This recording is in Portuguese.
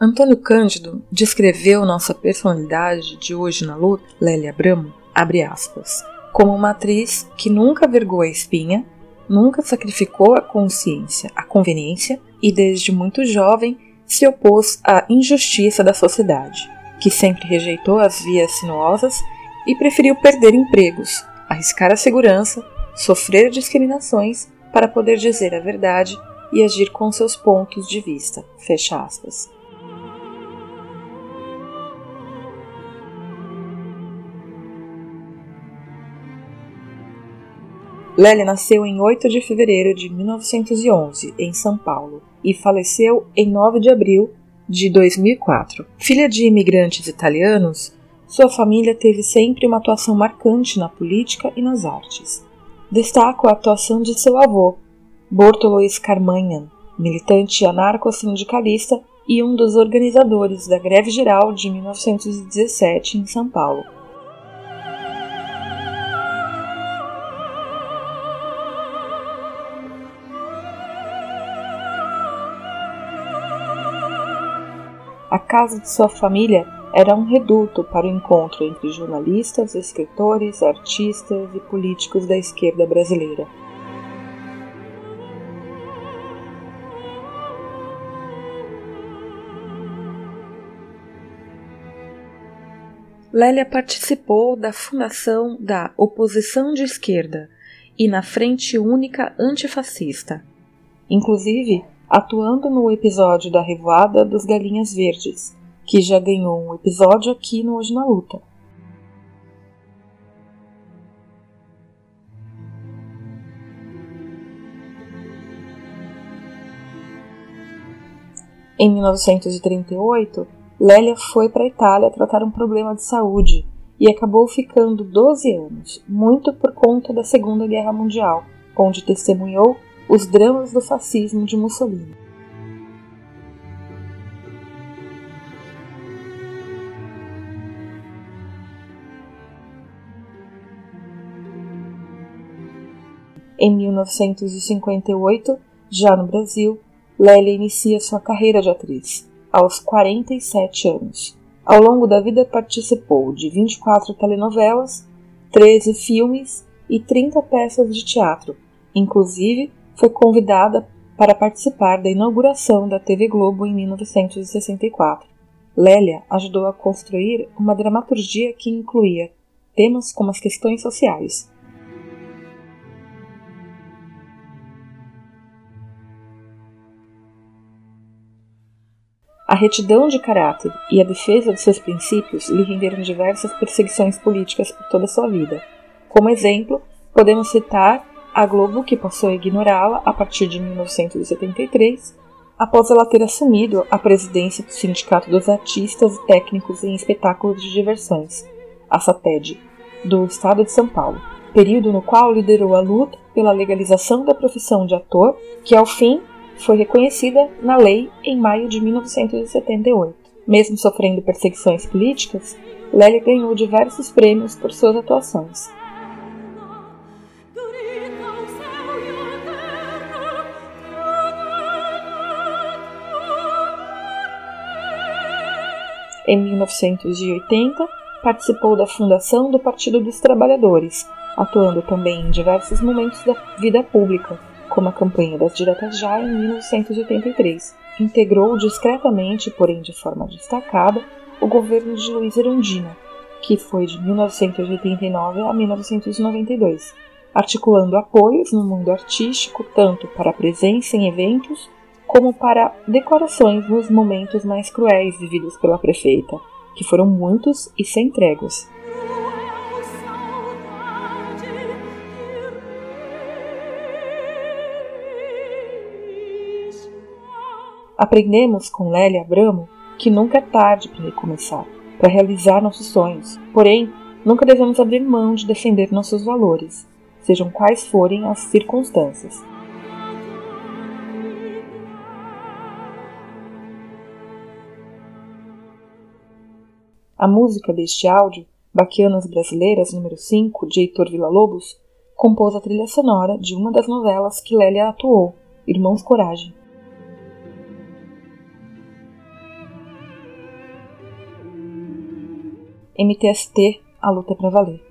Antônio Cândido descreveu nossa personalidade de hoje na luta, Lélia Abramo, abre aspas, como uma atriz que nunca vergou a espinha, nunca sacrificou a consciência, a conveniência e desde muito jovem se opôs à injustiça da sociedade, que sempre rejeitou as vias sinuosas e preferiu perder empregos, arriscar a segurança, sofrer discriminações para poder dizer a verdade e agir com seus pontos de vista. Fecha aspas. Lélia nasceu em 8 de fevereiro de 1911, em São Paulo, e faleceu em 9 de abril de 2004. Filha de imigrantes italianos, sua família teve sempre uma atuação marcante na política e nas artes. Destaco a atuação de seu avô, Bortolo Scarmanhan, militante anarco-sindicalista e um dos organizadores da Greve Geral de 1917 em São Paulo. A casa de sua família era um reduto para o encontro entre jornalistas, escritores, artistas e políticos da esquerda brasileira. Lélia participou da fundação da Oposição de Esquerda e na Frente Única Antifascista. Inclusive, atuando no episódio da Revoada dos Galinhas Verdes, que já ganhou um episódio aqui no Hoje na Luta. Em 1938, Lélia foi para a Itália tratar um problema de saúde e acabou ficando 12 anos, muito por conta da Segunda Guerra Mundial, onde testemunhou os dramas do fascismo de Mussolini. Em 1958, já no Brasil, Lélia inicia sua carreira de atriz, aos 47 anos. Ao longo da vida participou de 24 telenovelas, 13 filmes e 30 peças de teatro, inclusive foi convidada para participar da inauguração da TV Globo em 1964. Lélia ajudou a construir uma dramaturgia que incluía temas como as questões sociais. A retidão de caráter e a defesa de seus princípios lhe renderam diversas perseguições políticas por toda a sua vida. Como exemplo, podemos citar a Globo, que passou a ignorá-la a partir de 1973, após ela ter assumido a presidência do Sindicato dos Artistas e Técnicos em Espetáculos de Diversões, a SATED, do estado de São Paulo, período no qual liderou a luta pela legalização da profissão de ator, que ao fim foi reconhecida na lei em maio de 1978. Mesmo sofrendo perseguições políticas, Lélia ganhou diversos prêmios por suas atuações, Em 1980, participou da fundação do Partido dos Trabalhadores, atuando também em diversos momentos da vida pública, como a campanha das Diretas Já em 1983. Integrou discretamente, porém de forma destacada, o governo de Luiz Erundina, que foi de 1989 a 1992, articulando apoios no mundo artístico tanto para a presença em eventos como para decorações nos momentos mais cruéis vividos pela prefeita, que foram muitos e sem tréguas. Aprendemos com Lélia Abramo que nunca é tarde para recomeçar, para realizar nossos sonhos. Porém, nunca devemos abrir mão de defender nossos valores, sejam quais forem as circunstâncias. A música deste áudio, Baquianas Brasileiras, número 5, de Heitor Villa-Lobos, compôs a trilha sonora de uma das novelas que Lélia atuou, Irmãos Coragem. MTST, a luta é para valer.